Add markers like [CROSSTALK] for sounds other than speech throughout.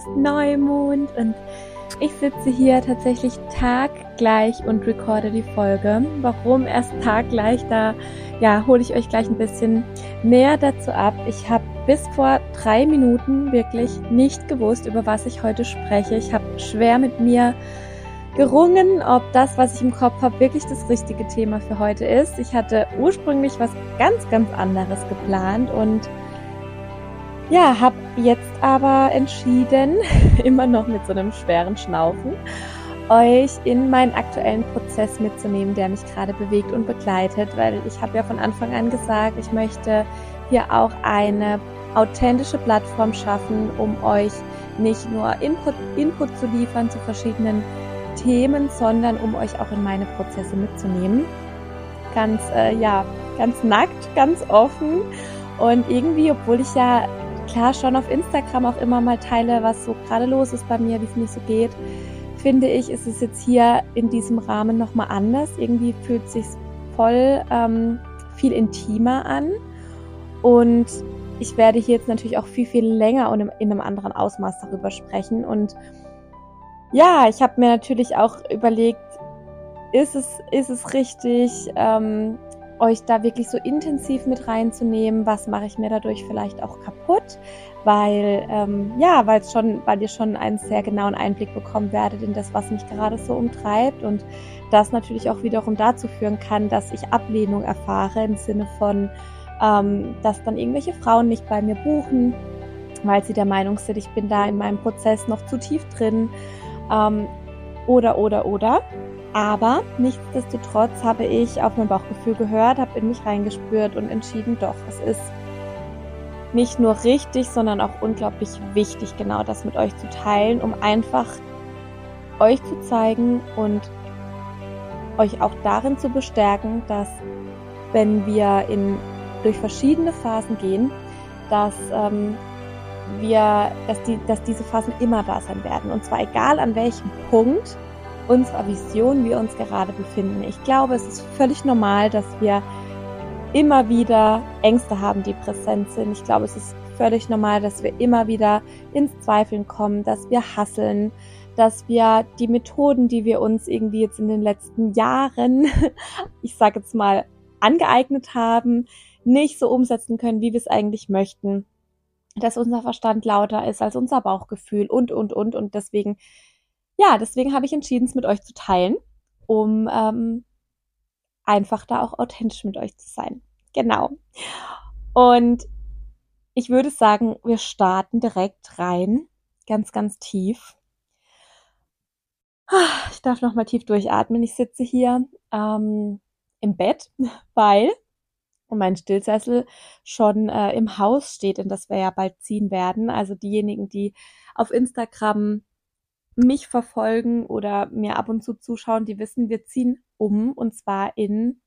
ist Neumond und ich sitze hier tatsächlich taggleich und recorde die Folge. Warum erst taggleich? Da ja, hole ich euch gleich ein bisschen näher dazu ab. Ich habe bis vor drei Minuten wirklich nicht gewusst, über was ich heute spreche. Ich habe schwer mit mir gerungen, ob das, was ich im Kopf habe, wirklich das richtige Thema für heute ist. Ich hatte ursprünglich was ganz, ganz anderes geplant und ja, habe jetzt aber entschieden, [LAUGHS] immer noch mit so einem schweren Schnaufen, euch in meinen aktuellen Prozess mitzunehmen, der mich gerade bewegt und begleitet, weil ich habe ja von Anfang an gesagt, ich möchte hier auch eine authentische Plattform schaffen, um euch nicht nur Input, Input zu liefern zu verschiedenen Themen, sondern um euch auch in meine Prozesse mitzunehmen. Ganz, äh, ja, ganz nackt, ganz offen und irgendwie, obwohl ich ja klar schon auf Instagram auch immer mal teile, was so gerade los ist bei mir, wie es mir so geht, finde ich, ist es jetzt hier in diesem Rahmen nochmal anders. Irgendwie fühlt es sich voll ähm, viel intimer an. Und ich werde hier jetzt natürlich auch viel, viel länger und in einem anderen Ausmaß darüber sprechen. Und ja, ich habe mir natürlich auch überlegt, ist es, ist es richtig, ähm, euch da wirklich so intensiv mit reinzunehmen, was mache ich mir dadurch vielleicht auch kaputt, weil ähm, ja, weil schon, weil ihr schon einen sehr genauen Einblick bekommen werdet in das, was mich gerade so umtreibt und das natürlich auch wiederum dazu führen kann, dass ich Ablehnung erfahre im Sinne von, ähm, dass dann irgendwelche Frauen nicht bei mir buchen, weil sie der Meinung sind, ich bin da in meinem Prozess noch zu tief drin. Ähm, oder oder oder. Aber nichtsdestotrotz habe ich auf mein Bauchgefühl gehört, habe in mich reingespürt und entschieden, doch, es ist nicht nur richtig, sondern auch unglaublich wichtig, genau das mit euch zu teilen, um einfach euch zu zeigen und euch auch darin zu bestärken, dass wenn wir in, durch verschiedene Phasen gehen, dass ähm, wir, dass, die, dass diese Phasen immer da sein werden. Und zwar egal an welchem Punkt unserer Vision wir uns gerade befinden. Ich glaube, es ist völlig normal, dass wir immer wieder Ängste haben, die präsent sind. Ich glaube, es ist völlig normal, dass wir immer wieder ins Zweifeln kommen, dass wir hasseln, dass wir die Methoden, die wir uns irgendwie jetzt in den letzten Jahren, [LAUGHS] ich sage jetzt mal, angeeignet haben, nicht so umsetzen können, wie wir es eigentlich möchten. Dass unser Verstand lauter ist als unser Bauchgefühl und, und, und. Und deswegen ja, deswegen habe ich entschieden, es mit euch zu teilen, um ähm, einfach da auch authentisch mit euch zu sein. Genau. Und ich würde sagen, wir starten direkt rein, ganz, ganz tief. Ich darf noch mal tief durchatmen. Ich sitze hier ähm, im Bett, [LAUGHS] weil mein Stillsessel schon äh, im Haus steht, in das wir ja bald ziehen werden. Also diejenigen, die auf Instagram mich verfolgen oder mir ab und zu zuschauen, die wissen, wir ziehen um und zwar in,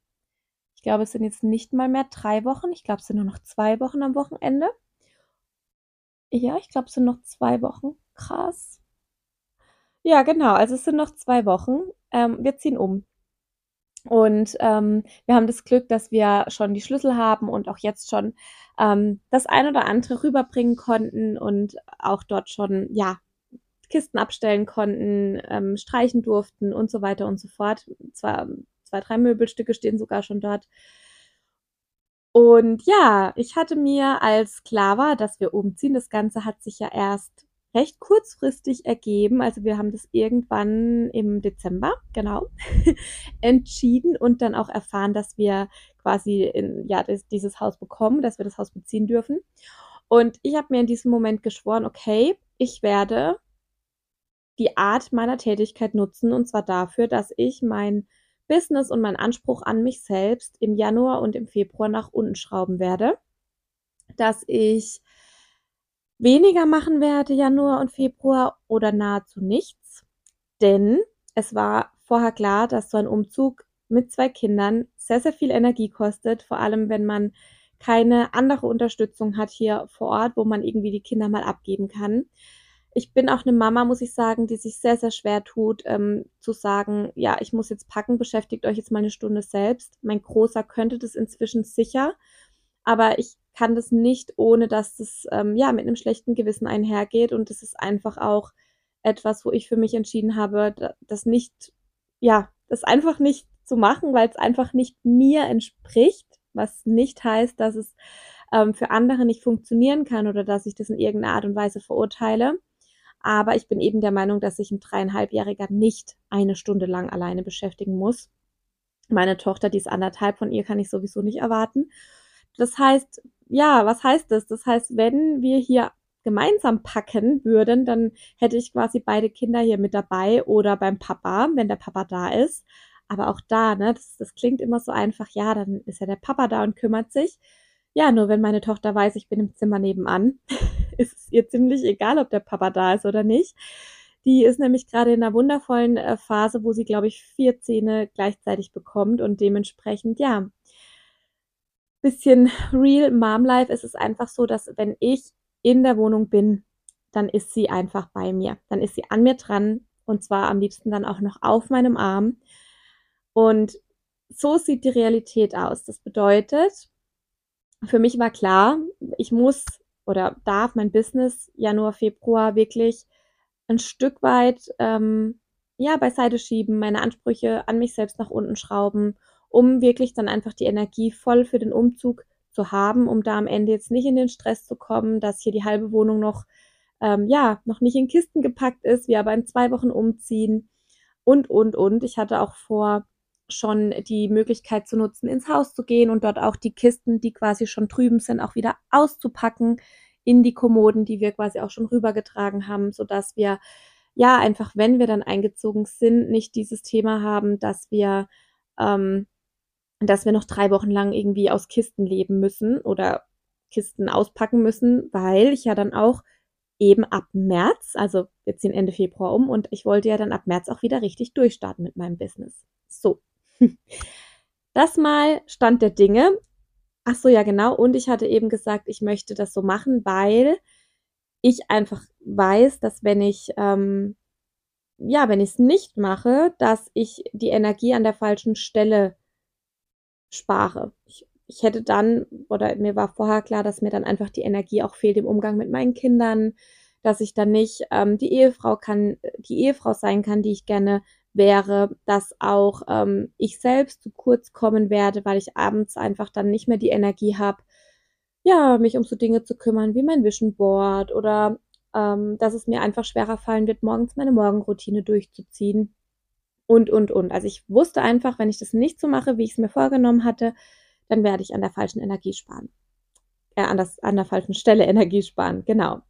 ich glaube, es sind jetzt nicht mal mehr drei Wochen, ich glaube, es sind nur noch zwei Wochen am Wochenende. Ja, ich glaube, es sind noch zwei Wochen. Krass. Ja, genau, also es sind noch zwei Wochen. Ähm, wir ziehen um. Und ähm, wir haben das Glück, dass wir schon die Schlüssel haben und auch jetzt schon ähm, das ein oder andere rüberbringen konnten und auch dort schon, ja, Kisten abstellen konnten, ähm, streichen durften und so weiter und so fort. Zwar zwei, drei Möbelstücke stehen sogar schon dort. Und ja, ich hatte mir als klar war, dass wir umziehen, das Ganze hat sich ja erst recht kurzfristig ergeben. Also wir haben das irgendwann im Dezember, genau, [LAUGHS] entschieden und dann auch erfahren, dass wir quasi in, ja, das, dieses Haus bekommen, dass wir das Haus beziehen dürfen. Und ich habe mir in diesem Moment geschworen, okay, ich werde die Art meiner Tätigkeit nutzen, und zwar dafür, dass ich mein Business und meinen Anspruch an mich selbst im Januar und im Februar nach unten schrauben werde, dass ich weniger machen werde Januar und Februar oder nahezu nichts, denn es war vorher klar, dass so ein Umzug mit zwei Kindern sehr, sehr viel Energie kostet, vor allem wenn man keine andere Unterstützung hat hier vor Ort, wo man irgendwie die Kinder mal abgeben kann ich bin auch eine Mama, muss ich sagen, die sich sehr, sehr schwer tut, ähm, zu sagen, ja, ich muss jetzt packen, beschäftigt euch jetzt mal eine Stunde selbst. Mein Großer könnte das inzwischen sicher, aber ich kann das nicht, ohne dass das ähm, ja mit einem schlechten Gewissen einhergeht. Und das ist einfach auch etwas, wo ich für mich entschieden habe, das nicht, ja, das einfach nicht zu machen, weil es einfach nicht mir entspricht, was nicht heißt, dass es ähm, für andere nicht funktionieren kann oder dass ich das in irgendeiner Art und Weise verurteile. Aber ich bin eben der Meinung, dass sich ein dreieinhalbjähriger nicht eine Stunde lang alleine beschäftigen muss. Meine Tochter, die ist anderthalb, von ihr kann ich sowieso nicht erwarten. Das heißt, ja, was heißt das? Das heißt, wenn wir hier gemeinsam packen würden, dann hätte ich quasi beide Kinder hier mit dabei oder beim Papa, wenn der Papa da ist. Aber auch da, ne, das, das klingt immer so einfach, ja, dann ist ja der Papa da und kümmert sich. Ja, nur wenn meine Tochter weiß, ich bin im Zimmer nebenan, [LAUGHS] ist es ihr ziemlich egal, ob der Papa da ist oder nicht. Die ist nämlich gerade in einer wundervollen äh, Phase, wo sie, glaube ich, vier Zähne gleichzeitig bekommt und dementsprechend, ja, bisschen real Mom Life ist es einfach so, dass wenn ich in der Wohnung bin, dann ist sie einfach bei mir. Dann ist sie an mir dran und zwar am liebsten dann auch noch auf meinem Arm. Und so sieht die Realität aus. Das bedeutet, für mich war klar, ich muss oder darf mein Business Januar, Februar wirklich ein Stück weit ähm, ja beiseite schieben, meine Ansprüche an mich selbst nach unten schrauben, um wirklich dann einfach die Energie voll für den Umzug zu haben, um da am Ende jetzt nicht in den Stress zu kommen, dass hier die halbe Wohnung noch ähm, ja noch nicht in Kisten gepackt ist, wir aber in zwei Wochen umziehen und und und. Ich hatte auch vor schon die Möglichkeit zu nutzen, ins Haus zu gehen und dort auch die Kisten, die quasi schon drüben sind, auch wieder auszupacken in die Kommoden, die wir quasi auch schon rübergetragen haben, so dass wir ja einfach, wenn wir dann eingezogen sind, nicht dieses Thema haben, dass wir ähm, dass wir noch drei Wochen lang irgendwie aus Kisten leben müssen oder Kisten auspacken müssen, weil ich ja dann auch eben ab März, also wir ziehen Ende Februar um und ich wollte ja dann ab März auch wieder richtig durchstarten mit meinem Business. So. [LAUGHS] Das mal Stand der Dinge. Ach so, ja, genau. Und ich hatte eben gesagt, ich möchte das so machen, weil ich einfach weiß, dass wenn ich, ähm, ja, wenn ich es nicht mache, dass ich die Energie an der falschen Stelle spare. Ich, ich hätte dann, oder mir war vorher klar, dass mir dann einfach die Energie auch fehlt im Umgang mit meinen Kindern, dass ich dann nicht ähm, die Ehefrau kann, die Ehefrau sein kann, die ich gerne wäre, dass auch ähm, ich selbst zu kurz kommen werde, weil ich abends einfach dann nicht mehr die Energie habe, ja, mich um so Dinge zu kümmern wie mein Vision Board oder ähm, dass es mir einfach schwerer fallen wird, morgens meine Morgenroutine durchzuziehen und, und, und. Also ich wusste einfach, wenn ich das nicht so mache, wie ich es mir vorgenommen hatte, dann werde ich an der falschen Energie sparen. Äh, an, das, an der falschen Stelle Energie sparen, genau.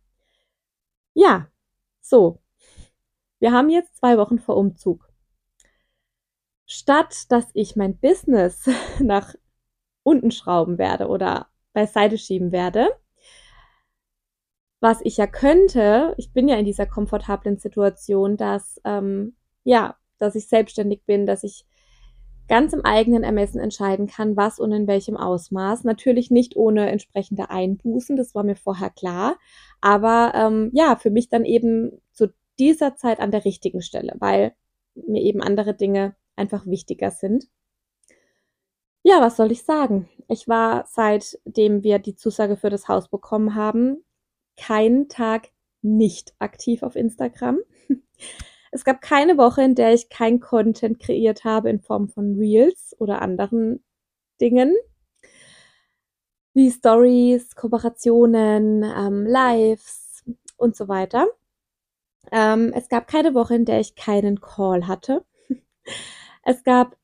Ja, so. Wir haben jetzt zwei Wochen vor Umzug statt dass ich mein Business [LAUGHS] nach unten schrauben werde oder beiseite schieben werde, was ich ja könnte, ich bin ja in dieser komfortablen Situation, dass ähm, ja, dass ich selbstständig bin, dass ich ganz im eigenen Ermessen entscheiden kann, was und in welchem Ausmaß. Natürlich nicht ohne entsprechende Einbußen, das war mir vorher klar. Aber ähm, ja, für mich dann eben zu dieser Zeit an der richtigen Stelle, weil mir eben andere Dinge einfach wichtiger sind. Ja, was soll ich sagen? Ich war, seitdem wir die Zusage für das Haus bekommen haben, keinen Tag nicht aktiv auf Instagram. Es gab keine Woche, in der ich kein Content kreiert habe in Form von Reels oder anderen Dingen wie Stories, Kooperationen, ähm, Lives und so weiter. Ähm, es gab keine Woche, in der ich keinen Call hatte. Es gab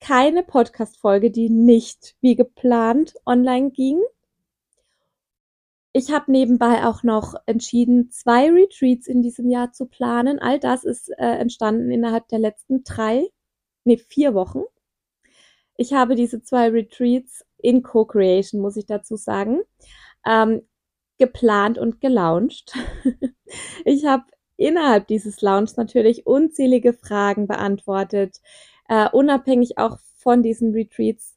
keine Podcast-Folge, die nicht wie geplant online ging. Ich habe nebenbei auch noch entschieden, zwei Retreats in diesem Jahr zu planen. All das ist äh, entstanden innerhalb der letzten drei, nee, vier Wochen. Ich habe diese zwei Retreats in Co-Creation, muss ich dazu sagen, ähm, geplant und gelauncht. [LAUGHS] ich habe innerhalb dieses Launch natürlich unzählige Fragen beantwortet äh, unabhängig auch von diesen Retreats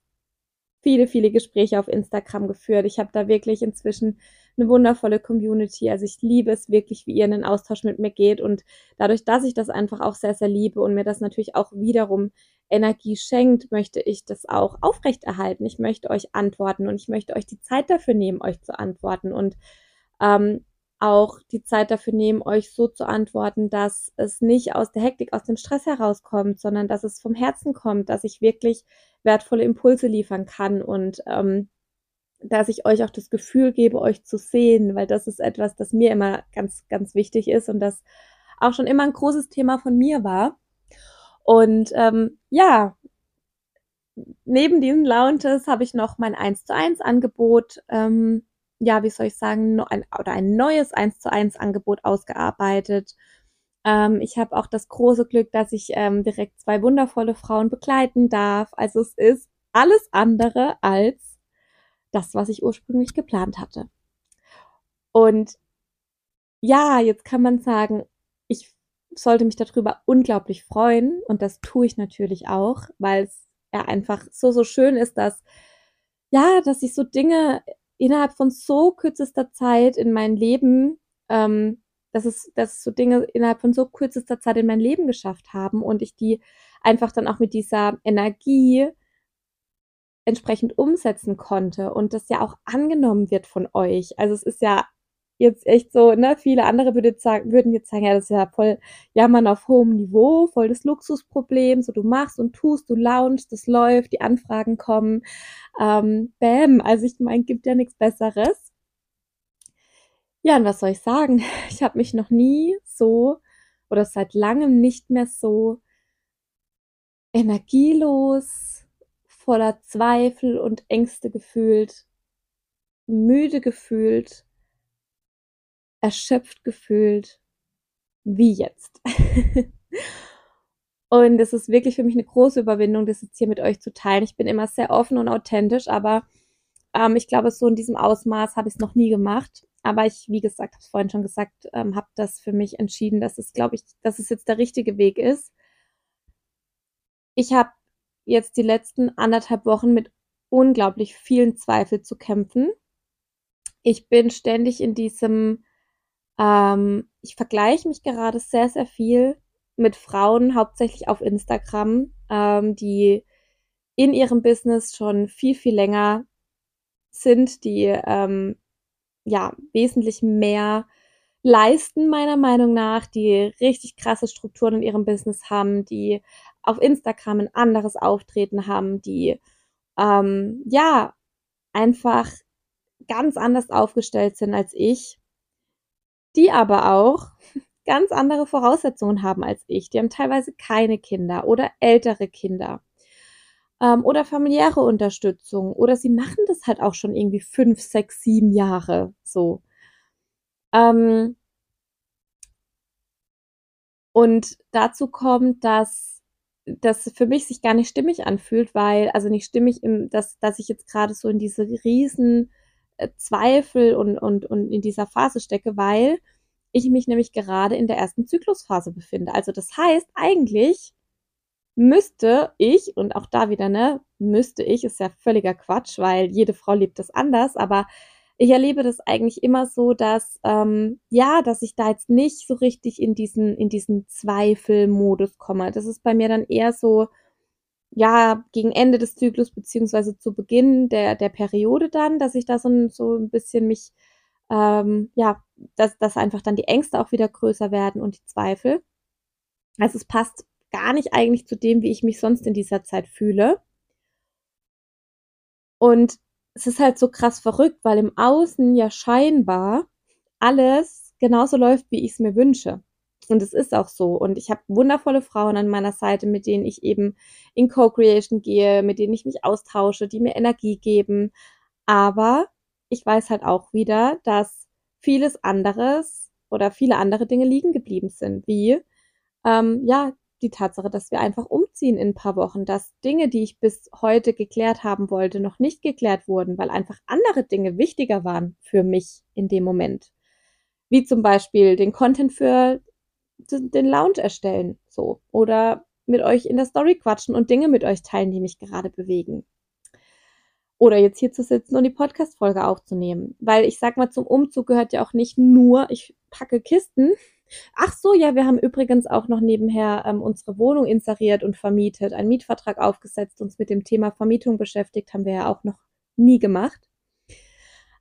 viele, viele Gespräche auf Instagram geführt. Ich habe da wirklich inzwischen eine wundervolle Community. Also ich liebe es wirklich, wie ihr in den Austausch mit mir geht und dadurch, dass ich das einfach auch sehr, sehr liebe und mir das natürlich auch wiederum Energie schenkt, möchte ich das auch aufrechterhalten. Ich möchte euch antworten und ich möchte euch die Zeit dafür nehmen, euch zu antworten und ähm, auch die Zeit dafür nehmen, euch so zu antworten, dass es nicht aus der Hektik, aus dem Stress herauskommt, sondern dass es vom Herzen kommt, dass ich wirklich wertvolle Impulse liefern kann und ähm, dass ich euch auch das Gefühl gebe, euch zu sehen, weil das ist etwas, das mir immer ganz, ganz wichtig ist und das auch schon immer ein großes Thema von mir war. Und ähm, ja, neben diesen Lounges habe ich noch mein 1 zu 1 Angebot, ähm, ja, wie soll ich sagen, ein, oder ein neues 1 zu 1 Angebot ausgearbeitet. Ähm, ich habe auch das große Glück, dass ich ähm, direkt zwei wundervolle Frauen begleiten darf. Also es ist alles andere als das, was ich ursprünglich geplant hatte. Und ja, jetzt kann man sagen, ich sollte mich darüber unglaublich freuen und das tue ich natürlich auch, weil es ja einfach so, so schön ist, dass ja, dass ich so Dinge innerhalb von so kürzester Zeit in mein Leben, ähm, dass es, dass so Dinge innerhalb von so kürzester Zeit in mein Leben geschafft haben und ich die einfach dann auch mit dieser Energie entsprechend umsetzen konnte und das ja auch angenommen wird von euch. Also es ist ja jetzt echt so, ne, viele andere würde jetzt sagen, würden jetzt sagen, ja, das ist ja voll Jammern auf hohem Niveau, voll das Luxusproblem, so du machst und tust, du launchst, das läuft, die Anfragen kommen, ähm, bam, also ich meine, gibt ja nichts Besseres. Ja, und was soll ich sagen? [LAUGHS] Ich habe mich noch nie so oder seit langem nicht mehr so energielos, voller Zweifel und Ängste gefühlt, müde gefühlt, erschöpft gefühlt wie jetzt. [LAUGHS] und es ist wirklich für mich eine große Überwindung, das jetzt hier mit euch zu teilen. Ich bin immer sehr offen und authentisch, aber ähm, ich glaube, so in diesem Ausmaß habe ich es noch nie gemacht. Aber ich, wie gesagt, habe es vorhin schon gesagt, ähm, habe das für mich entschieden, dass es, glaube ich, dass es jetzt der richtige Weg ist. Ich habe jetzt die letzten anderthalb Wochen mit unglaublich vielen Zweifeln zu kämpfen. Ich bin ständig in diesem ähm, ich vergleiche mich gerade sehr, sehr viel mit Frauen, hauptsächlich auf Instagram, ähm, die in ihrem Business schon viel, viel länger sind, die ähm, ja wesentlich mehr leisten, meiner Meinung nach, die richtig krasse Strukturen in ihrem Business haben, die auf Instagram ein anderes Auftreten haben, die ähm, ja einfach ganz anders aufgestellt sind als ich die aber auch ganz andere Voraussetzungen haben als ich. Die haben teilweise keine Kinder oder ältere Kinder ähm, oder familiäre Unterstützung oder sie machen das halt auch schon irgendwie fünf, sechs, sieben Jahre so. Ähm, und dazu kommt, dass das für mich sich gar nicht stimmig anfühlt, weil, also nicht stimmig, im, dass, dass ich jetzt gerade so in diese riesen Zweifel und, und, und in dieser Phase stecke, weil ich mich nämlich gerade in der ersten Zyklusphase befinde. Also das heißt, eigentlich müsste ich, und auch da wieder, ne, müsste ich, ist ja völliger Quatsch, weil jede Frau liebt das anders, aber ich erlebe das eigentlich immer so, dass, ähm, ja, dass ich da jetzt nicht so richtig in diesen, in diesen Zweifelmodus komme. Das ist bei mir dann eher so, ja, gegen Ende des Zyklus beziehungsweise zu Beginn der, der Periode dann, dass ich da so, so ein bisschen mich, ähm, ja, dass, dass einfach dann die Ängste auch wieder größer werden und die Zweifel. Also es passt gar nicht eigentlich zu dem, wie ich mich sonst in dieser Zeit fühle. Und es ist halt so krass verrückt, weil im Außen ja scheinbar alles genauso läuft, wie ich es mir wünsche. Und es ist auch so. Und ich habe wundervolle Frauen an meiner Seite, mit denen ich eben in Co-Creation gehe, mit denen ich mich austausche, die mir Energie geben. Aber ich weiß halt auch wieder, dass vieles anderes oder viele andere Dinge liegen geblieben sind, wie ähm, ja die Tatsache, dass wir einfach umziehen in ein paar Wochen, dass Dinge, die ich bis heute geklärt haben wollte, noch nicht geklärt wurden, weil einfach andere Dinge wichtiger waren für mich in dem Moment. Wie zum Beispiel den Content für den Lounge erstellen, so. Oder mit euch in der Story quatschen und Dinge mit euch teilen, die mich gerade bewegen. oder jetzt hier zu sitzen und die Podcast-Folge aufzunehmen. Weil ich sag mal, zum Umzug gehört ja auch nicht nur, ich packe Kisten. Ach so, ja, wir haben übrigens auch noch nebenher ähm, unsere Wohnung inseriert und vermietet, einen Mietvertrag aufgesetzt, uns mit dem Thema Vermietung beschäftigt, haben wir ja auch noch nie gemacht.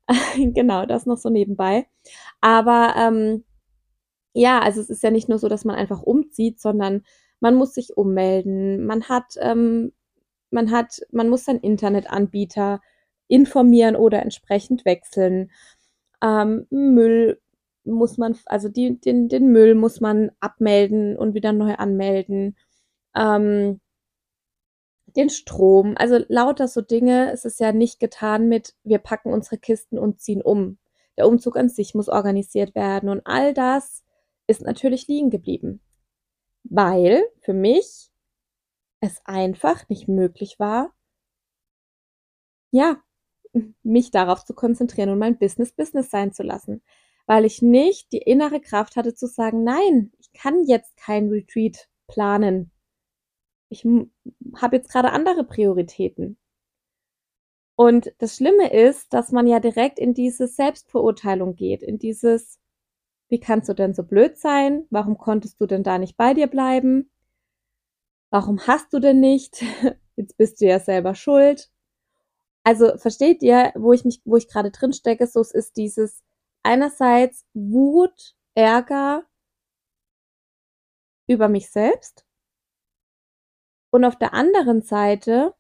[LAUGHS] genau, das noch so nebenbei. Aber ähm, ja, also es ist ja nicht nur so, dass man einfach umzieht, sondern man muss sich ummelden, man hat ähm, man hat, man muss seinen Internetanbieter informieren oder entsprechend wechseln. Ähm, Müll muss man, also die, den, den Müll muss man abmelden und wieder neu anmelden. Ähm, den Strom, also lauter so Dinge. Es ist ja nicht getan mit, wir packen unsere Kisten und ziehen um. Der Umzug an sich muss organisiert werden und all das ist natürlich liegen geblieben. Weil für mich es einfach nicht möglich war, ja, mich darauf zu konzentrieren und mein Business Business sein zu lassen, weil ich nicht die innere Kraft hatte zu sagen, nein, ich kann jetzt kein Retreat planen. Ich habe jetzt gerade andere Prioritäten. Und das Schlimme ist, dass man ja direkt in diese Selbstverurteilung geht, in dieses, wie kannst du denn so blöd sein? Warum konntest du denn da nicht bei dir bleiben? warum hast du denn nicht? [LAUGHS] Jetzt bist du ja selber schuld. Also versteht ihr, wo ich mich, wo ich gerade drin stecke, so es ist dieses einerseits Wut, Ärger über mich selbst und auf der anderen Seite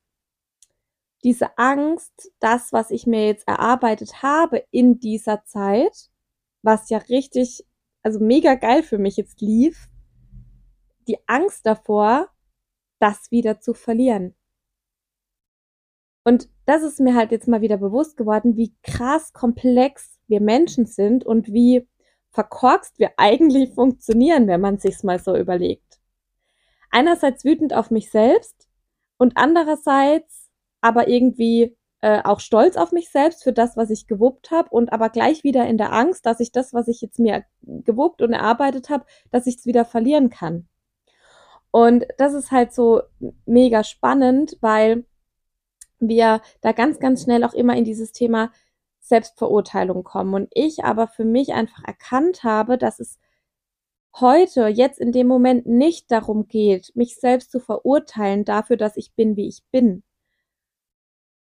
diese Angst, das, was ich mir jetzt erarbeitet habe in dieser Zeit, was ja richtig, also mega geil für mich jetzt lief, die Angst davor, das wieder zu verlieren. Und das ist mir halt jetzt mal wieder bewusst geworden, wie krass komplex wir Menschen sind und wie verkorkst wir eigentlich funktionieren, wenn man sich's mal so überlegt. Einerseits wütend auf mich selbst und andererseits aber irgendwie äh, auch stolz auf mich selbst für das, was ich gewuppt habe und aber gleich wieder in der Angst, dass ich das, was ich jetzt mir gewuppt und erarbeitet habe, dass ich es wieder verlieren kann. Und das ist halt so mega spannend, weil wir da ganz, ganz schnell auch immer in dieses Thema Selbstverurteilung kommen. Und ich aber für mich einfach erkannt habe, dass es heute, jetzt in dem Moment nicht darum geht, mich selbst zu verurteilen dafür, dass ich bin, wie ich bin,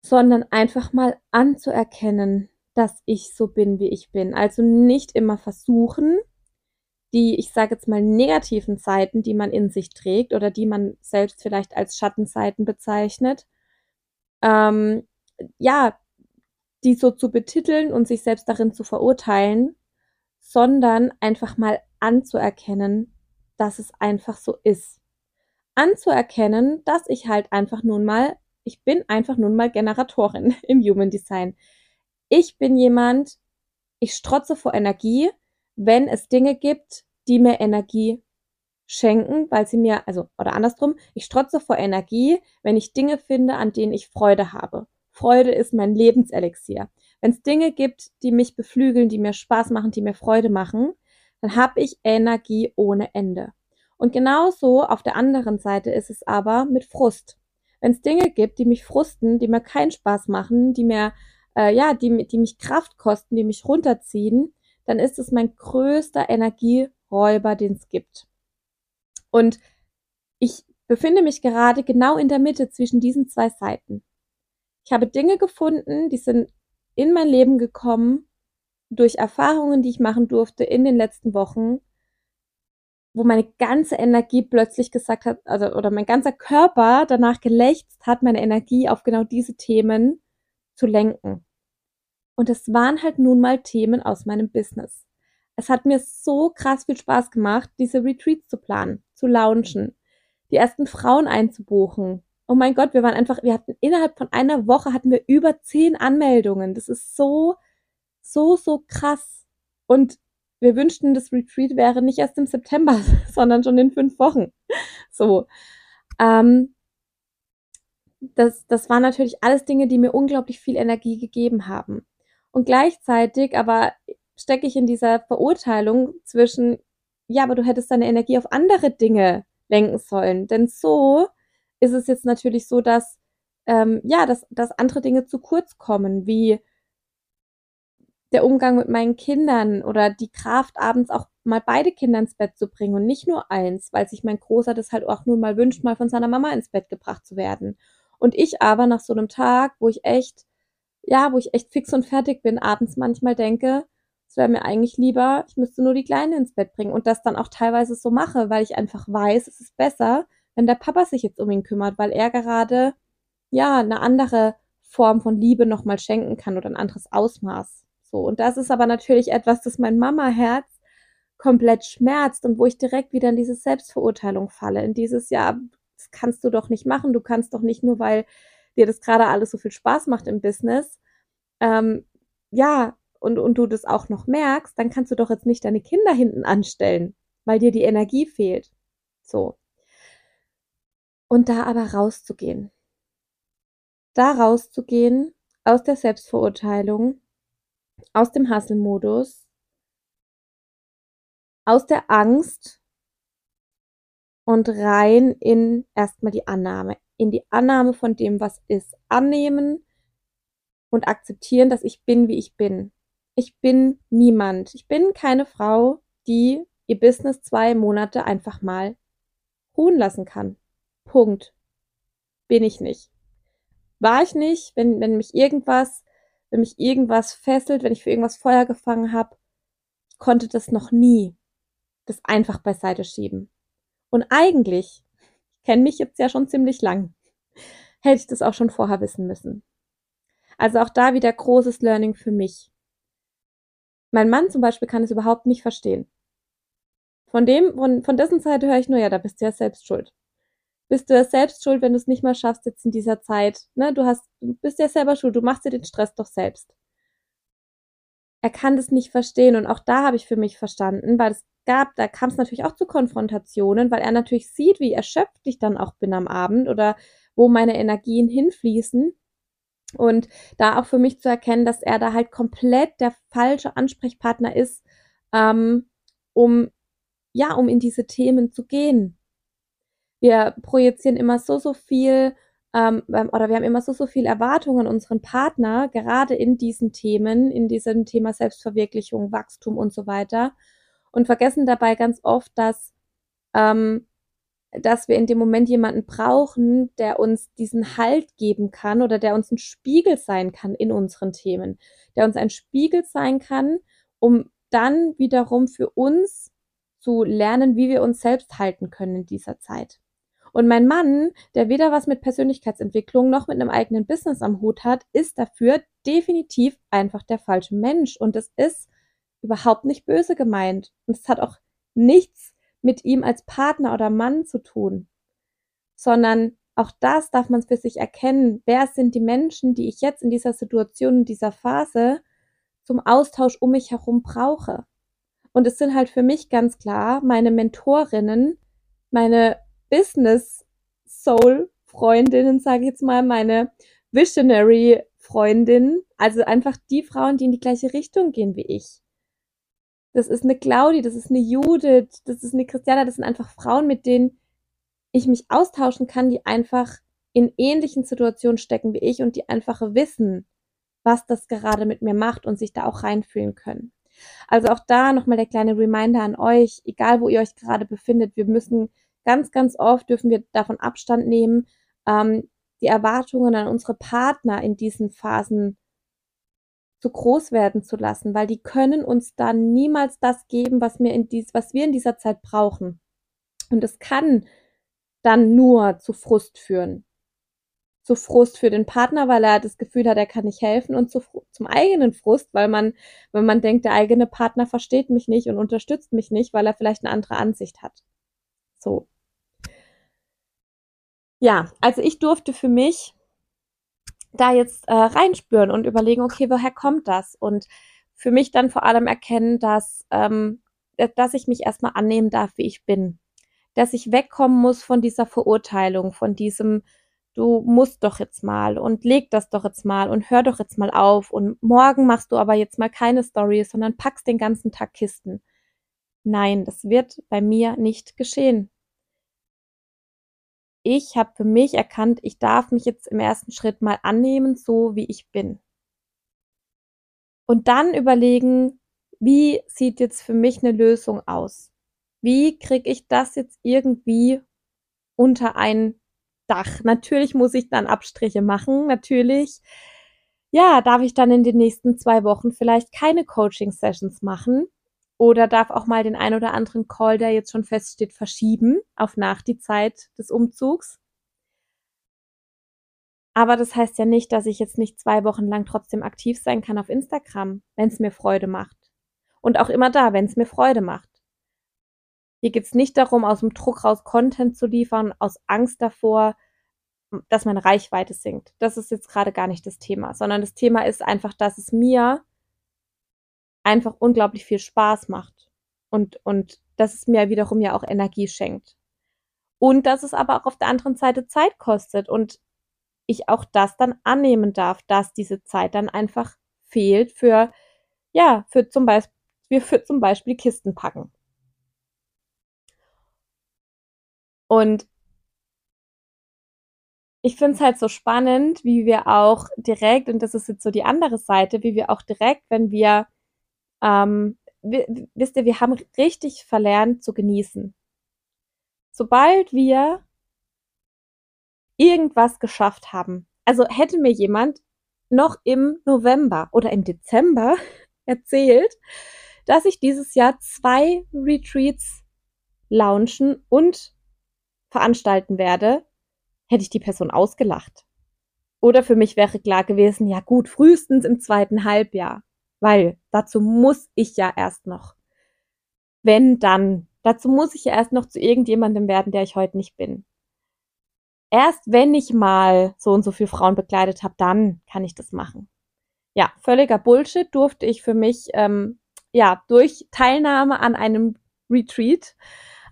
sondern einfach mal anzuerkennen, dass ich so bin, wie ich bin. Also nicht immer versuchen, die, ich sage jetzt mal, negativen Seiten, die man in sich trägt oder die man selbst vielleicht als Schattenseiten bezeichnet, ähm, ja, die so zu betiteln und sich selbst darin zu verurteilen, sondern einfach mal anzuerkennen, dass es einfach so ist. Anzuerkennen, dass ich halt einfach nun mal, ich bin einfach nun mal Generatorin [LAUGHS] im Human Design. Ich bin jemand, ich strotze vor Energie, wenn es Dinge gibt, die mir Energie schenken, weil sie mir, also, oder andersrum, ich strotze vor Energie, wenn ich Dinge finde, an denen ich Freude habe. Freude ist mein Lebenselixier. Wenn es Dinge gibt, die mich beflügeln, die mir Spaß machen, die mir Freude machen, dann habe ich Energie ohne Ende. Und genauso auf der anderen Seite ist es aber mit Frust. Wenn es Dinge gibt, die mich frusten, die mir keinen Spaß machen, die mir, äh, ja, die, die mich Kraft kosten, die mich runterziehen, dann ist es mein größter Energieräuber, den es gibt. Und ich befinde mich gerade genau in der Mitte zwischen diesen zwei Seiten. Ich habe Dinge gefunden, die sind in mein Leben gekommen durch Erfahrungen, die ich machen durfte in den letzten Wochen, wo meine ganze Energie plötzlich gesagt hat, also oder mein ganzer Körper danach gelächzt hat, meine Energie auf genau diese Themen zu lenken. Und es waren halt nun mal Themen aus meinem Business. Es hat mir so krass viel Spaß gemacht, diese Retreats zu planen, zu launchen, die ersten Frauen einzubuchen. Oh mein Gott, wir waren einfach, wir hatten innerhalb von einer Woche hatten wir über zehn Anmeldungen. Das ist so, so, so krass. Und wir wünschten, das Retreat wäre nicht erst im September, [LAUGHS] sondern schon in fünf Wochen. So. Ähm, das, das waren natürlich alles Dinge, die mir unglaublich viel Energie gegeben haben. Und gleichzeitig aber stecke ich in dieser Verurteilung zwischen, ja, aber du hättest deine Energie auf andere Dinge lenken sollen. Denn so ist es jetzt natürlich so, dass ähm, ja, dass, dass andere Dinge zu kurz kommen, wie der Umgang mit meinen Kindern oder die Kraft, abends auch mal beide Kinder ins Bett zu bringen und nicht nur eins, weil sich mein Großer das halt auch nur mal wünscht, mal von seiner Mama ins Bett gebracht zu werden. Und ich aber nach so einem Tag, wo ich echt, ja, wo ich echt fix und fertig bin, abends manchmal denke, es wäre mir eigentlich lieber, ich müsste nur die Kleine ins Bett bringen und das dann auch teilweise so mache, weil ich einfach weiß, es ist besser, wenn der Papa sich jetzt um ihn kümmert, weil er gerade, ja, eine andere Form von Liebe nochmal schenken kann oder ein anderes Ausmaß. So. Und das ist aber natürlich etwas, das mein Mama-Herz komplett schmerzt und wo ich direkt wieder in diese Selbstverurteilung falle, in dieses, ja, das kannst du doch nicht machen, du kannst doch nicht nur, weil dir das gerade alles so viel Spaß macht im Business, ähm, ja, und, und du das auch noch merkst, dann kannst du doch jetzt nicht deine Kinder hinten anstellen, weil dir die Energie fehlt. So. Und da aber rauszugehen. Da rauszugehen aus der Selbstverurteilung, aus dem Hasselmodus, aus der Angst und rein in erstmal die Annahme, in die Annahme von dem, was ist. Annehmen und akzeptieren, dass ich bin, wie ich bin. Ich bin niemand. Ich bin keine Frau, die ihr Business zwei Monate einfach mal ruhen lassen kann. Punkt. Bin ich nicht. War ich nicht, wenn, wenn mich irgendwas, wenn mich irgendwas fesselt, wenn ich für irgendwas Feuer gefangen habe, konnte das noch nie. Das einfach beiseite schieben. Und eigentlich, ich kenne mich jetzt ja schon ziemlich lang, hätte ich das auch schon vorher wissen müssen. Also auch da wieder großes Learning für mich. Mein Mann zum Beispiel kann es überhaupt nicht verstehen. Von dem, von, von dessen Seite höre ich nur, ja, da bist du ja selbst schuld. Bist du ja selbst schuld, wenn du es nicht mal schaffst jetzt in dieser Zeit. Ne? Du hast, bist ja selber schuld, du machst dir den Stress doch selbst. Er kann das nicht verstehen und auch da habe ich für mich verstanden, weil es gab, da kam es natürlich auch zu Konfrontationen, weil er natürlich sieht, wie erschöpft ich dann auch bin am Abend oder wo meine Energien hinfließen. Und da auch für mich zu erkennen, dass er da halt komplett der falsche Ansprechpartner ist, ähm, um ja, um in diese Themen zu gehen. Wir projizieren immer so, so viel ähm, oder wir haben immer so, so viel Erwartungen an unseren Partner, gerade in diesen Themen, in diesem Thema Selbstverwirklichung, Wachstum und so weiter und vergessen dabei ganz oft, dass, ähm, dass wir in dem Moment jemanden brauchen, der uns diesen Halt geben kann oder der uns ein Spiegel sein kann in unseren Themen, der uns ein Spiegel sein kann, um dann wiederum für uns zu lernen, wie wir uns selbst halten können in dieser Zeit. Und mein Mann, der weder was mit Persönlichkeitsentwicklung noch mit einem eigenen Business am Hut hat, ist dafür definitiv einfach der falsche Mensch. Und es ist überhaupt nicht böse gemeint. Und es hat auch nichts mit ihm als Partner oder Mann zu tun, sondern auch das darf man für sich erkennen. Wer sind die Menschen, die ich jetzt in dieser Situation, in dieser Phase zum Austausch um mich herum brauche? Und es sind halt für mich ganz klar meine Mentorinnen, meine Business Soul Freundinnen, sage ich jetzt mal, meine Visionary Freundinnen, also einfach die Frauen, die in die gleiche Richtung gehen wie ich das ist eine Claudi, das ist eine Judith, das ist eine Christiana, das sind einfach Frauen, mit denen ich mich austauschen kann, die einfach in ähnlichen Situationen stecken wie ich und die einfach wissen, was das gerade mit mir macht und sich da auch reinfühlen können. Also auch da nochmal der kleine Reminder an euch, egal wo ihr euch gerade befindet, wir müssen ganz, ganz oft dürfen wir davon Abstand nehmen, ähm, die Erwartungen an unsere Partner in diesen Phasen zu groß werden zu lassen, weil die können uns dann niemals das geben, was wir in dies, was wir in dieser Zeit brauchen. Und es kann dann nur zu Frust führen. Zu Frust für den Partner, weil er das Gefühl hat, er kann nicht helfen und zu, zum eigenen Frust, weil man, wenn man denkt, der eigene Partner versteht mich nicht und unterstützt mich nicht, weil er vielleicht eine andere Ansicht hat. So. Ja, also ich durfte für mich da jetzt äh, reinspüren und überlegen, okay, woher kommt das? Und für mich dann vor allem erkennen, dass, ähm, dass ich mich erstmal annehmen darf, wie ich bin. Dass ich wegkommen muss von dieser Verurteilung, von diesem, du musst doch jetzt mal und leg das doch jetzt mal und hör doch jetzt mal auf und morgen machst du aber jetzt mal keine Story, sondern packst den ganzen Tag Kisten. Nein, das wird bei mir nicht geschehen. Ich habe für mich erkannt, ich darf mich jetzt im ersten Schritt mal annehmen, so wie ich bin. Und dann überlegen, wie sieht jetzt für mich eine Lösung aus? Wie kriege ich das jetzt irgendwie unter ein Dach? Natürlich muss ich dann Abstriche machen. Natürlich, ja, darf ich dann in den nächsten zwei Wochen vielleicht keine Coaching-Sessions machen oder darf auch mal den ein oder anderen Call, der jetzt schon feststeht, verschieben auf nach die Zeit des Umzugs. Aber das heißt ja nicht, dass ich jetzt nicht zwei Wochen lang trotzdem aktiv sein kann auf Instagram, wenn es mir Freude macht. Und auch immer da, wenn es mir Freude macht. Hier geht es nicht darum, aus dem Druck raus Content zu liefern, aus Angst davor, dass meine Reichweite sinkt. Das ist jetzt gerade gar nicht das Thema, sondern das Thema ist einfach, dass es mir einfach unglaublich viel Spaß macht und, und dass es mir wiederum ja auch Energie schenkt. Und dass es aber auch auf der anderen Seite Zeit kostet und ich auch das dann annehmen darf, dass diese Zeit dann einfach fehlt für, ja, für zum Beispiel, für zum Beispiel Kisten packen. Und ich finde es halt so spannend, wie wir auch direkt, und das ist jetzt so die andere Seite, wie wir auch direkt, wenn wir, ähm, wisst ihr, wir haben richtig verlernt zu genießen. Sobald wir irgendwas geschafft haben, also hätte mir jemand noch im November oder im Dezember [LAUGHS] erzählt, dass ich dieses Jahr zwei Retreats launchen und veranstalten werde, hätte ich die Person ausgelacht. Oder für mich wäre klar gewesen, ja gut, frühestens im zweiten Halbjahr, weil dazu muss ich ja erst noch. Wenn dann, dazu muss ich ja erst noch zu irgendjemandem werden, der ich heute nicht bin. Erst wenn ich mal so und so viele Frauen begleitet habe, dann kann ich das machen. Ja, völliger Bullshit durfte ich für mich ähm, ja durch Teilnahme an einem Retreat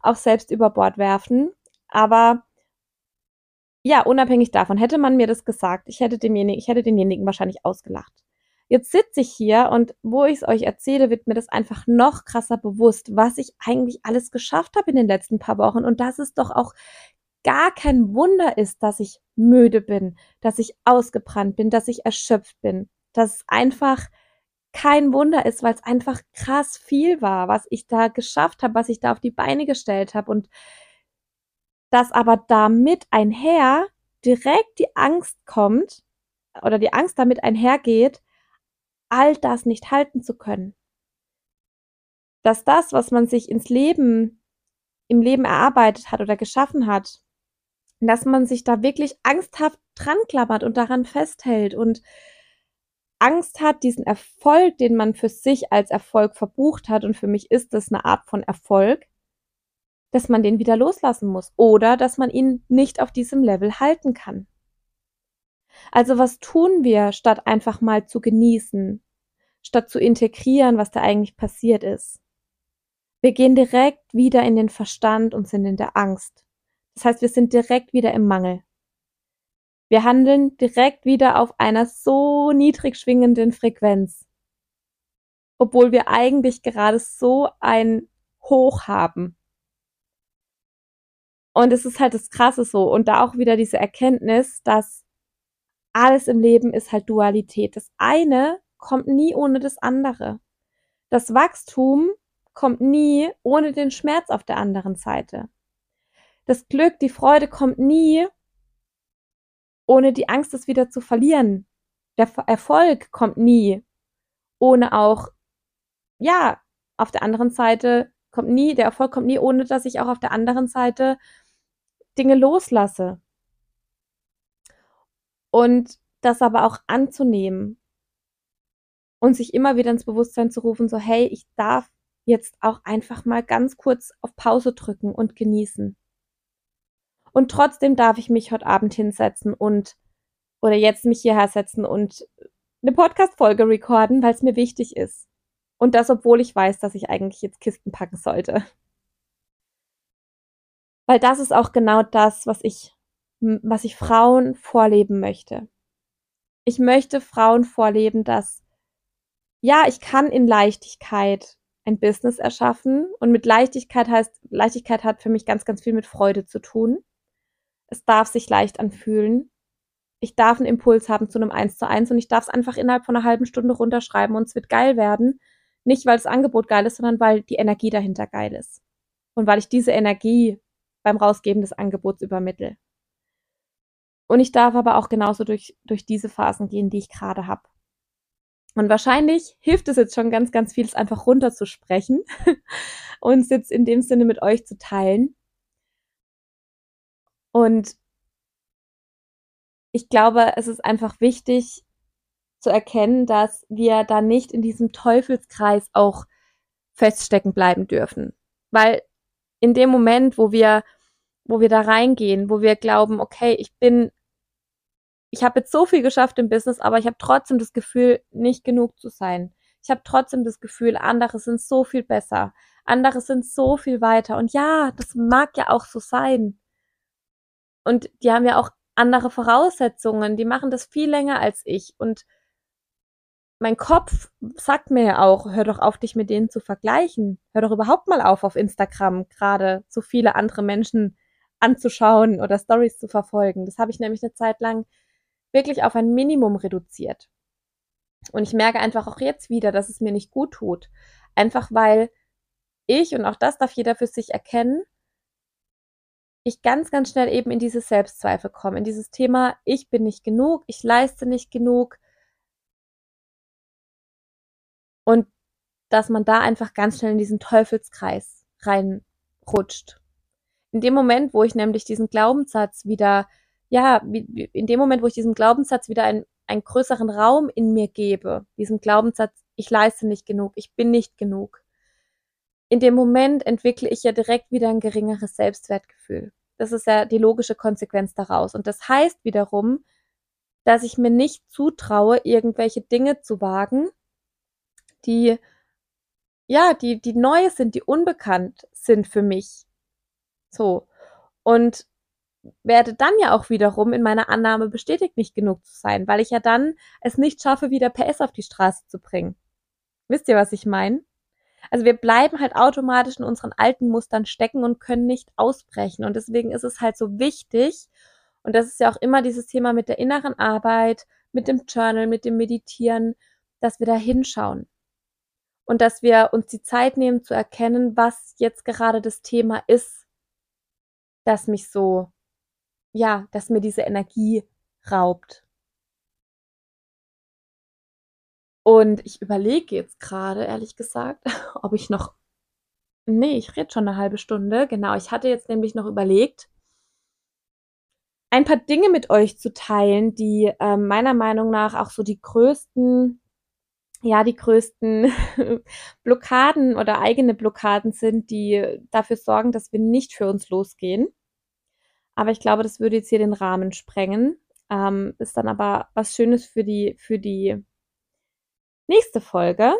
auch selbst über Bord werfen. Aber ja, unabhängig davon, hätte man mir das gesagt, ich hätte demjenigen, ich hätte denjenigen wahrscheinlich ausgelacht. Jetzt sitze ich hier und wo ich es euch erzähle, wird mir das einfach noch krasser bewusst, was ich eigentlich alles geschafft habe in den letzten paar Wochen und dass es doch auch gar kein Wunder ist, dass ich müde bin, dass ich ausgebrannt bin, dass ich erschöpft bin, dass es einfach kein Wunder ist, weil es einfach krass viel war, was ich da geschafft habe, was ich da auf die Beine gestellt habe und dass aber damit einher direkt die Angst kommt oder die Angst damit einhergeht, all das nicht halten zu können. Dass das, was man sich ins Leben, im Leben erarbeitet hat oder geschaffen hat, dass man sich da wirklich angsthaft dran klammert und daran festhält und Angst hat, diesen Erfolg, den man für sich als Erfolg verbucht hat, und für mich ist das eine Art von Erfolg, dass man den wieder loslassen muss oder dass man ihn nicht auf diesem Level halten kann. Also was tun wir, statt einfach mal zu genießen, statt zu integrieren, was da eigentlich passiert ist? Wir gehen direkt wieder in den Verstand und sind in der Angst. Das heißt, wir sind direkt wieder im Mangel. Wir handeln direkt wieder auf einer so niedrig schwingenden Frequenz, obwohl wir eigentlich gerade so ein Hoch haben. Und es ist halt das Krasse so. Und da auch wieder diese Erkenntnis, dass alles im Leben ist halt Dualität. Das eine kommt nie ohne das andere. Das Wachstum kommt nie ohne den Schmerz auf der anderen Seite. Das Glück, die Freude kommt nie ohne die Angst, es wieder zu verlieren. Der Erfolg kommt nie ohne auch, ja, auf der anderen Seite kommt nie, der Erfolg kommt nie ohne, dass ich auch auf der anderen Seite Dinge loslasse. Und das aber auch anzunehmen und sich immer wieder ins Bewusstsein zu rufen, so hey, ich darf jetzt auch einfach mal ganz kurz auf Pause drücken und genießen. Und trotzdem darf ich mich heute Abend hinsetzen und oder jetzt mich hierher setzen und eine Podcast-Folge recorden, weil es mir wichtig ist. Und das, obwohl ich weiß, dass ich eigentlich jetzt Kisten packen sollte. Weil das ist auch genau das, was ich, was ich Frauen vorleben möchte. Ich möchte Frauen vorleben, dass, ja, ich kann in Leichtigkeit ein Business erschaffen. Und mit Leichtigkeit heißt, Leichtigkeit hat für mich ganz, ganz viel mit Freude zu tun. Es darf sich leicht anfühlen. Ich darf einen Impuls haben zu einem 1 zu 1 und ich darf es einfach innerhalb von einer halben Stunde runterschreiben und es wird geil werden. Nicht, weil das Angebot geil ist, sondern weil die Energie dahinter geil ist. Und weil ich diese Energie beim Rausgeben des Angebots übermittel. Und ich darf aber auch genauso durch, durch diese Phasen gehen, die ich gerade habe. Und wahrscheinlich hilft es jetzt schon ganz, ganz viel, es einfach runterzusprechen [LAUGHS] und es jetzt in dem Sinne mit euch zu teilen. Und ich glaube, es ist einfach wichtig zu erkennen, dass wir da nicht in diesem Teufelskreis auch feststecken bleiben dürfen. Weil in dem Moment, wo wir, wo wir da reingehen, wo wir glauben, okay, ich bin ich habe jetzt so viel geschafft im Business, aber ich habe trotzdem das Gefühl, nicht genug zu sein. Ich habe trotzdem das Gefühl, andere sind so viel besser. Andere sind so viel weiter. Und ja, das mag ja auch so sein. Und die haben ja auch andere Voraussetzungen. Die machen das viel länger als ich. Und mein Kopf sagt mir ja auch, hör doch auf, dich mit denen zu vergleichen. Hör doch überhaupt mal auf, auf Instagram gerade so viele andere Menschen anzuschauen oder Stories zu verfolgen. Das habe ich nämlich eine Zeit lang wirklich auf ein Minimum reduziert. Und ich merke einfach auch jetzt wieder, dass es mir nicht gut tut. Einfach weil ich, und auch das darf jeder für sich erkennen, ich ganz, ganz schnell eben in diese Selbstzweifel komme, in dieses Thema, ich bin nicht genug, ich leiste nicht genug. Und dass man da einfach ganz schnell in diesen Teufelskreis reinrutscht. In dem Moment, wo ich nämlich diesen Glaubenssatz wieder ja, in dem Moment, wo ich diesem Glaubenssatz wieder einen, einen größeren Raum in mir gebe, diesem Glaubenssatz, ich leiste nicht genug, ich bin nicht genug, in dem Moment entwickle ich ja direkt wieder ein geringeres Selbstwertgefühl. Das ist ja die logische Konsequenz daraus. Und das heißt wiederum, dass ich mir nicht zutraue, irgendwelche Dinge zu wagen, die, ja, die, die neu sind, die unbekannt sind für mich. So. Und werde dann ja auch wiederum in meiner Annahme bestätigt, nicht genug zu sein, weil ich ja dann es nicht schaffe, wieder PS auf die Straße zu bringen. Wisst ihr, was ich meine? Also wir bleiben halt automatisch in unseren alten Mustern stecken und können nicht ausbrechen. Und deswegen ist es halt so wichtig, und das ist ja auch immer dieses Thema mit der inneren Arbeit, mit dem Journal, mit dem Meditieren, dass wir da hinschauen. Und dass wir uns die Zeit nehmen zu erkennen, was jetzt gerade das Thema ist, das mich so ja, dass mir diese Energie raubt. Und ich überlege jetzt gerade, ehrlich gesagt, [LAUGHS] ob ich noch. Nee, ich rede schon eine halbe Stunde. Genau, ich hatte jetzt nämlich noch überlegt, ein paar Dinge mit euch zu teilen, die äh, meiner Meinung nach auch so die größten, ja, die größten [LAUGHS] Blockaden oder eigene Blockaden sind, die dafür sorgen, dass wir nicht für uns losgehen. Aber ich glaube, das würde jetzt hier den Rahmen sprengen. Ähm, ist dann aber was Schönes für die, für die nächste Folge.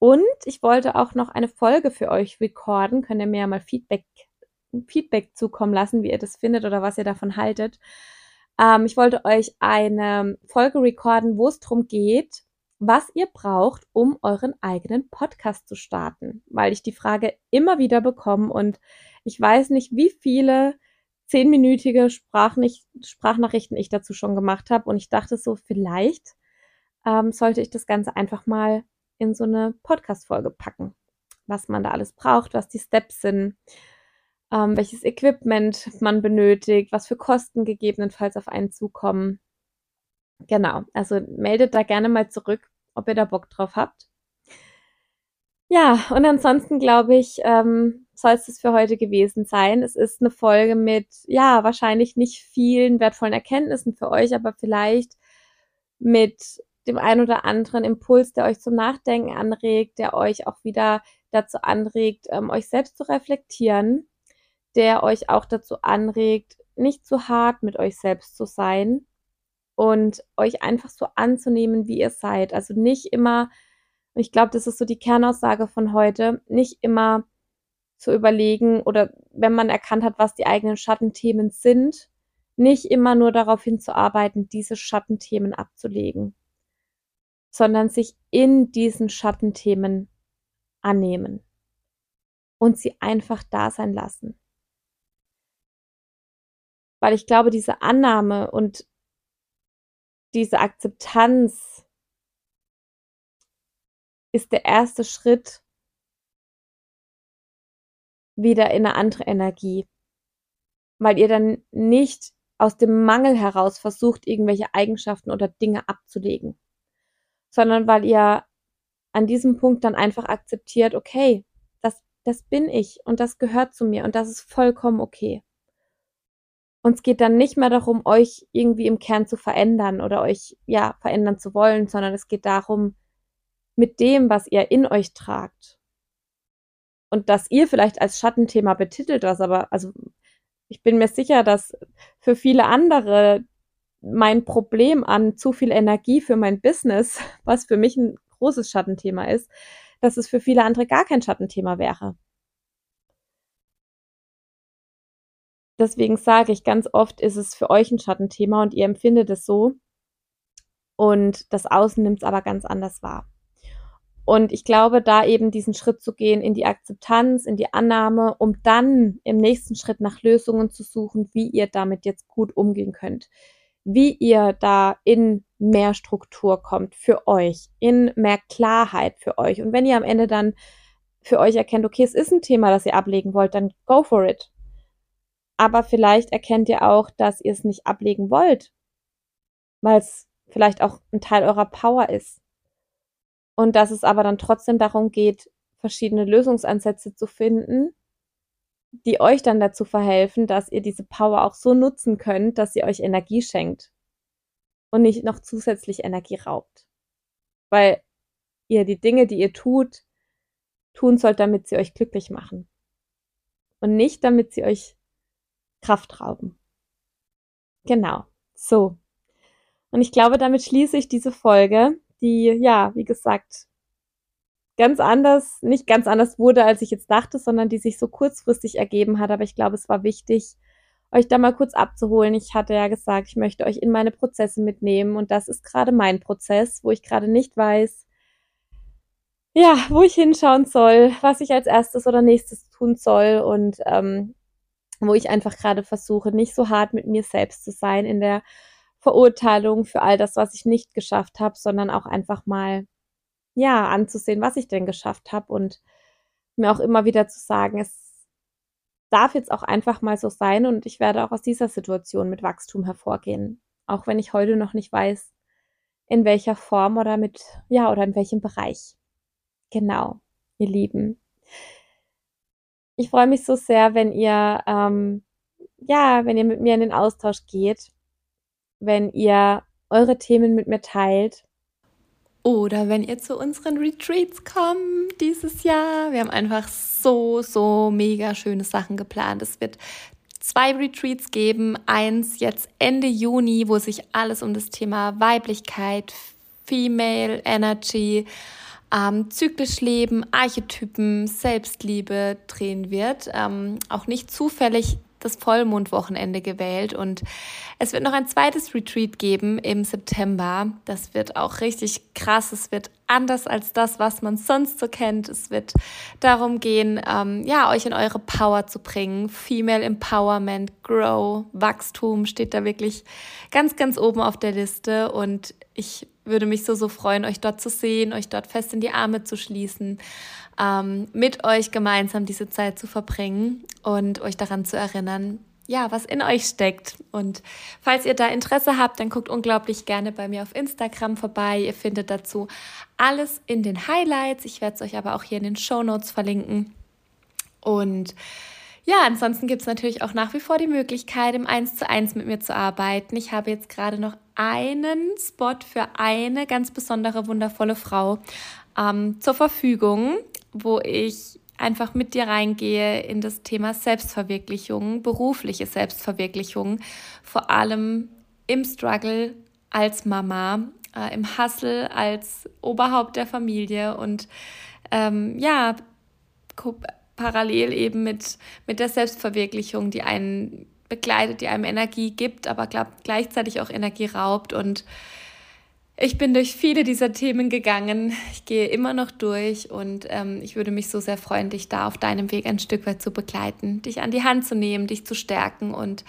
Und ich wollte auch noch eine Folge für euch recorden. Könnt ihr mir ja mal Feedback, Feedback zukommen lassen, wie ihr das findet oder was ihr davon haltet. Ähm, ich wollte euch eine Folge recorden, wo es darum geht, was ihr braucht, um euren eigenen Podcast zu starten. Weil ich die Frage immer wieder bekomme und ich weiß nicht, wie viele zehnminütige Sprachnich Sprachnachrichten ich dazu schon gemacht habe. Und ich dachte so, vielleicht ähm, sollte ich das Ganze einfach mal in so eine Podcast-Folge packen. Was man da alles braucht, was die Steps sind, ähm, welches Equipment man benötigt, was für Kosten gegebenenfalls auf einen zukommen. Genau, also meldet da gerne mal zurück, ob ihr da Bock drauf habt. Ja, und ansonsten glaube ich, ähm, soll es das für heute gewesen sein. Es ist eine Folge mit, ja, wahrscheinlich nicht vielen wertvollen Erkenntnissen für euch, aber vielleicht mit dem ein oder anderen Impuls, der euch zum Nachdenken anregt, der euch auch wieder dazu anregt, ähm, euch selbst zu reflektieren, der euch auch dazu anregt, nicht zu hart mit euch selbst zu sein und euch einfach so anzunehmen, wie ihr seid. Also nicht immer, ich glaube, das ist so die Kernaussage von heute, nicht immer zu überlegen oder wenn man erkannt hat, was die eigenen Schattenthemen sind, nicht immer nur darauf hinzuarbeiten, diese Schattenthemen abzulegen, sondern sich in diesen Schattenthemen annehmen und sie einfach da sein lassen. Weil ich glaube, diese Annahme und diese Akzeptanz ist der erste Schritt wieder in eine andere Energie. Weil ihr dann nicht aus dem Mangel heraus versucht, irgendwelche Eigenschaften oder Dinge abzulegen, sondern weil ihr an diesem Punkt dann einfach akzeptiert, okay, das, das bin ich und das gehört zu mir und das ist vollkommen okay. Und es geht dann nicht mehr darum, euch irgendwie im Kern zu verändern oder euch, ja, verändern zu wollen, sondern es geht darum, mit dem, was ihr in euch tragt und das ihr vielleicht als Schattenthema betitelt, was aber, also ich bin mir sicher, dass für viele andere mein Problem an zu viel Energie für mein Business, was für mich ein großes Schattenthema ist, dass es für viele andere gar kein Schattenthema wäre. Deswegen sage ich, ganz oft ist es für euch ein Schattenthema und ihr empfindet es so. Und das Außen nimmt es aber ganz anders wahr. Und ich glaube, da eben diesen Schritt zu gehen in die Akzeptanz, in die Annahme, um dann im nächsten Schritt nach Lösungen zu suchen, wie ihr damit jetzt gut umgehen könnt. Wie ihr da in mehr Struktur kommt für euch, in mehr Klarheit für euch. Und wenn ihr am Ende dann für euch erkennt, okay, es ist ein Thema, das ihr ablegen wollt, dann go for it aber vielleicht erkennt ihr auch, dass ihr es nicht ablegen wollt, weil es vielleicht auch ein Teil eurer Power ist. Und dass es aber dann trotzdem darum geht, verschiedene Lösungsansätze zu finden, die euch dann dazu verhelfen, dass ihr diese Power auch so nutzen könnt, dass sie euch Energie schenkt und nicht noch zusätzlich Energie raubt. Weil ihr die Dinge, die ihr tut, tun sollt, damit sie euch glücklich machen. Und nicht damit sie euch Kraft rauben. Genau. So. Und ich glaube, damit schließe ich diese Folge, die, ja, wie gesagt, ganz anders, nicht ganz anders wurde, als ich jetzt dachte, sondern die sich so kurzfristig ergeben hat. Aber ich glaube, es war wichtig, euch da mal kurz abzuholen. Ich hatte ja gesagt, ich möchte euch in meine Prozesse mitnehmen und das ist gerade mein Prozess, wo ich gerade nicht weiß, ja, wo ich hinschauen soll, was ich als erstes oder nächstes tun soll und ähm, wo ich einfach gerade versuche, nicht so hart mit mir selbst zu sein in der Verurteilung für all das, was ich nicht geschafft habe, sondern auch einfach mal, ja, anzusehen, was ich denn geschafft habe und mir auch immer wieder zu sagen, es darf jetzt auch einfach mal so sein und ich werde auch aus dieser Situation mit Wachstum hervorgehen. Auch wenn ich heute noch nicht weiß, in welcher Form oder mit, ja, oder in welchem Bereich. Genau, ihr Lieben. Ich freue mich so sehr, wenn ihr, ähm, ja, wenn ihr mit mir in den Austausch geht, wenn ihr eure Themen mit mir teilt. Oder wenn ihr zu unseren Retreats kommt dieses Jahr. Wir haben einfach so, so mega schöne Sachen geplant. Es wird zwei Retreats geben. Eins jetzt Ende Juni, wo sich alles um das Thema Weiblichkeit, Female Energy, ähm, zyklisch Leben, Archetypen, Selbstliebe drehen wird. Ähm, auch nicht zufällig das Vollmondwochenende gewählt und es wird noch ein zweites Retreat geben im September. Das wird auch richtig krass. Es wird anders als das, was man sonst so kennt. Es wird darum gehen, ähm, ja, euch in eure Power zu bringen. Female Empowerment, Grow, Wachstum steht da wirklich ganz, ganz oben auf der Liste und ich würde mich so, so freuen, euch dort zu sehen, euch dort fest in die Arme zu schließen, ähm, mit euch gemeinsam diese Zeit zu verbringen und euch daran zu erinnern, ja, was in euch steckt. Und falls ihr da Interesse habt, dann guckt unglaublich gerne bei mir auf Instagram vorbei. Ihr findet dazu alles in den Highlights. Ich werde es euch aber auch hier in den Show Notes verlinken. Und ja, ansonsten gibt es natürlich auch nach wie vor die Möglichkeit, im 1 zu 1 mit mir zu arbeiten. Ich habe jetzt gerade noch einen Spot für eine ganz besondere, wundervolle Frau ähm, zur Verfügung, wo ich einfach mit dir reingehe in das Thema Selbstverwirklichung, berufliche Selbstverwirklichung, vor allem im Struggle als Mama, äh, im Hustle als Oberhaupt der Familie und ähm, ja, parallel eben mit, mit der Selbstverwirklichung, die einen begleitet, die einem Energie gibt, aber glaub, gleichzeitig auch Energie raubt. Und ich bin durch viele dieser Themen gegangen. Ich gehe immer noch durch und ähm, ich würde mich so sehr freuen, dich da auf deinem Weg ein Stück weit zu begleiten, dich an die Hand zu nehmen, dich zu stärken und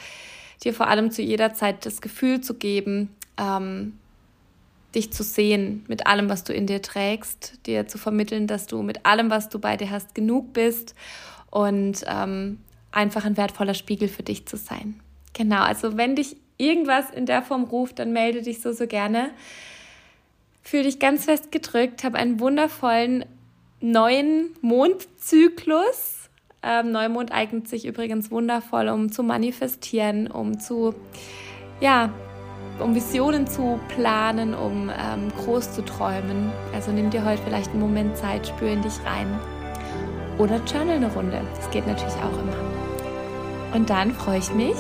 dir vor allem zu jeder Zeit das Gefühl zu geben, ähm, dich zu sehen mit allem, was du in dir trägst, dir zu vermitteln, dass du mit allem, was du bei dir hast, genug bist und ähm, einfach ein wertvoller Spiegel für dich zu sein. Genau, also wenn dich irgendwas in der Form ruft, dann melde dich so, so gerne. Fühl dich ganz fest gedrückt, hab einen wundervollen neuen Mondzyklus. Ähm, Neumond eignet sich übrigens wundervoll, um zu manifestieren, um zu, ja, um Visionen zu planen, um ähm, groß zu träumen. Also nimm dir heute vielleicht einen Moment Zeit, spür in dich rein. Oder journal eine Runde. Das geht natürlich auch immer. Und dann freue ich mich,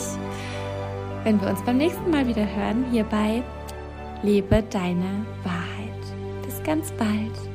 wenn wir uns beim nächsten Mal wieder hören, hier bei Lebe deine Wahrheit. Bis ganz bald.